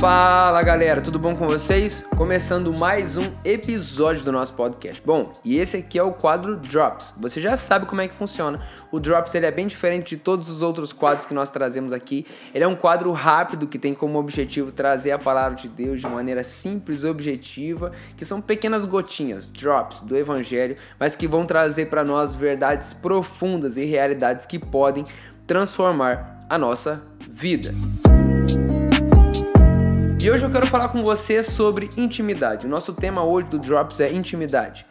Fala galera, tudo bom com vocês? Começando mais um episódio do nosso podcast. Bom, e esse aqui é o quadro Drops. Você já sabe como é que funciona. O Drops ele é bem diferente de todos os outros quadros que nós trazemos aqui. Ele é um quadro rápido que tem como objetivo trazer a palavra de Deus de maneira simples e objetiva, que são pequenas gotinhas, drops do evangelho, mas que vão trazer para nós verdades profundas e realidades que podem transformar a nossa vida. E hoje eu quero falar com você sobre intimidade. O nosso tema hoje do Drops é intimidade.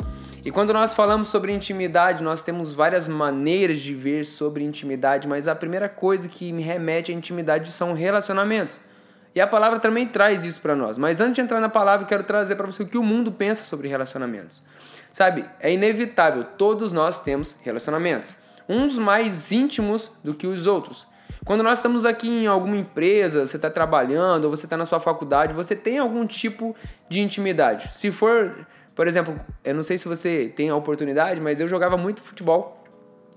E quando nós falamos sobre intimidade, nós temos várias maneiras de ver sobre intimidade, mas a primeira coisa que me remete à intimidade são relacionamentos. E a palavra também traz isso para nós. Mas antes de entrar na palavra, eu quero trazer para você o que o mundo pensa sobre relacionamentos. Sabe, é inevitável, todos nós temos relacionamentos. Uns mais íntimos do que os outros. Quando nós estamos aqui em alguma empresa, você está trabalhando, ou você está na sua faculdade, você tem algum tipo de intimidade. Se for, por exemplo, eu não sei se você tem a oportunidade, mas eu jogava muito futebol.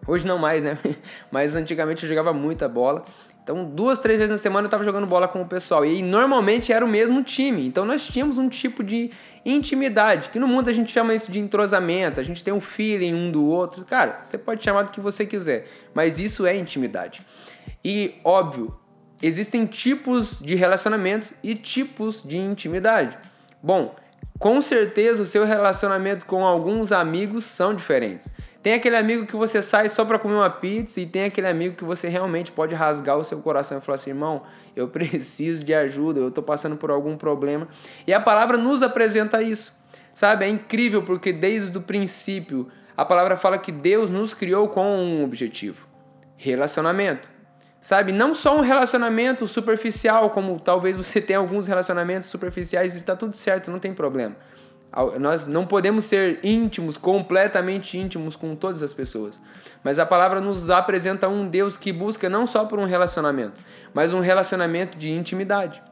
Hoje não mais, né? Mas antigamente eu jogava muita bola. Então, duas, três vezes na semana eu estava jogando bola com o pessoal. E normalmente era o mesmo time. Então, nós tínhamos um tipo de intimidade, que no mundo a gente chama isso de entrosamento. A gente tem um feeling um do outro. Cara, você pode chamar do que você quiser, mas isso é intimidade. E, óbvio, existem tipos de relacionamentos e tipos de intimidade. Bom, com certeza o seu relacionamento com alguns amigos são diferentes. Tem aquele amigo que você sai só para comer uma pizza e tem aquele amigo que você realmente pode rasgar o seu coração e falar assim: irmão, eu preciso de ajuda, eu estou passando por algum problema. E a palavra nos apresenta isso. Sabe? É incrível porque desde o princípio a palavra fala que Deus nos criou com um objetivo: relacionamento. Sabe? Não só um relacionamento superficial, como talvez você tenha alguns relacionamentos superficiais e está tudo certo, não tem problema. Nós não podemos ser íntimos, completamente íntimos com todas as pessoas. Mas a palavra nos apresenta um Deus que busca não só por um relacionamento, mas um relacionamento de intimidade.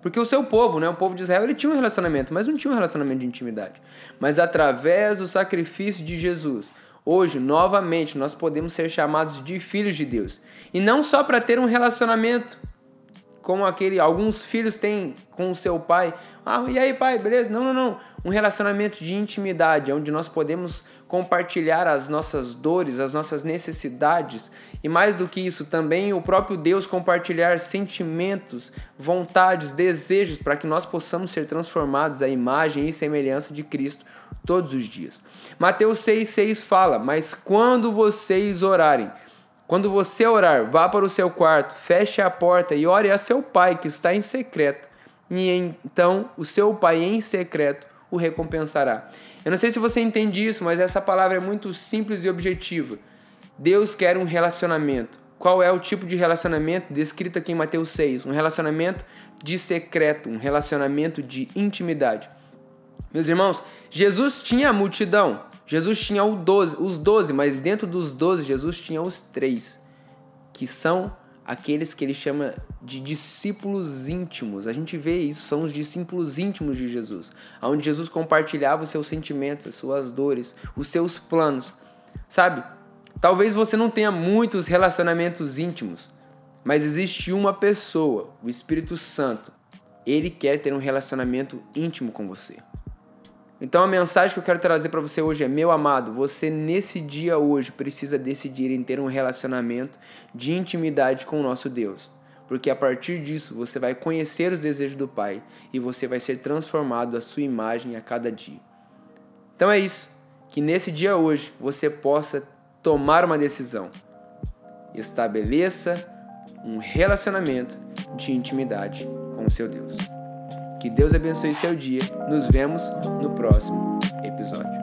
Porque o seu povo, né, o povo de Israel, ele tinha um relacionamento, mas não tinha um relacionamento de intimidade. Mas através do sacrifício de Jesus, Hoje, novamente, nós podemos ser chamados de filhos de Deus. E não só para ter um relacionamento como aquele alguns filhos têm com o seu pai. Ah, e aí, pai, beleza? Não, não, não. Um relacionamento de intimidade, onde nós podemos compartilhar as nossas dores, as nossas necessidades e mais do que isso, também o próprio Deus compartilhar sentimentos, vontades, desejos para que nós possamos ser transformados à imagem e semelhança de Cristo todos os dias. Mateus 6,6 fala: Mas quando vocês orarem, quando você orar, vá para o seu quarto, feche a porta e ore a seu pai que está em secreto. E então o seu pai em secreto o recompensará. Eu não sei se você entende isso, mas essa palavra é muito simples e objetiva. Deus quer um relacionamento. Qual é o tipo de relacionamento descrito aqui em Mateus 6? Um relacionamento de secreto, um relacionamento de intimidade. Meus irmãos, Jesus tinha a multidão, Jesus tinha os doze, mas dentro dos doze, Jesus tinha os três, que são aqueles que ele chama de discípulos íntimos. A gente vê isso, são os discípulos íntimos de Jesus, onde Jesus compartilhava os seus sentimentos, as suas dores, os seus planos. Sabe? Talvez você não tenha muitos relacionamentos íntimos, mas existe uma pessoa, o Espírito Santo. Ele quer ter um relacionamento íntimo com você. Então a mensagem que eu quero trazer para você hoje é: meu amado, você nesse dia hoje precisa decidir em ter um relacionamento de intimidade com o nosso Deus. Porque a partir disso você vai conhecer os desejos do Pai e você vai ser transformado à sua imagem a cada dia. Então é isso. Que nesse dia hoje você possa tomar uma decisão. Estabeleça um relacionamento de intimidade com o seu Deus. Que Deus abençoe seu dia. Nos vemos no próximo episódio.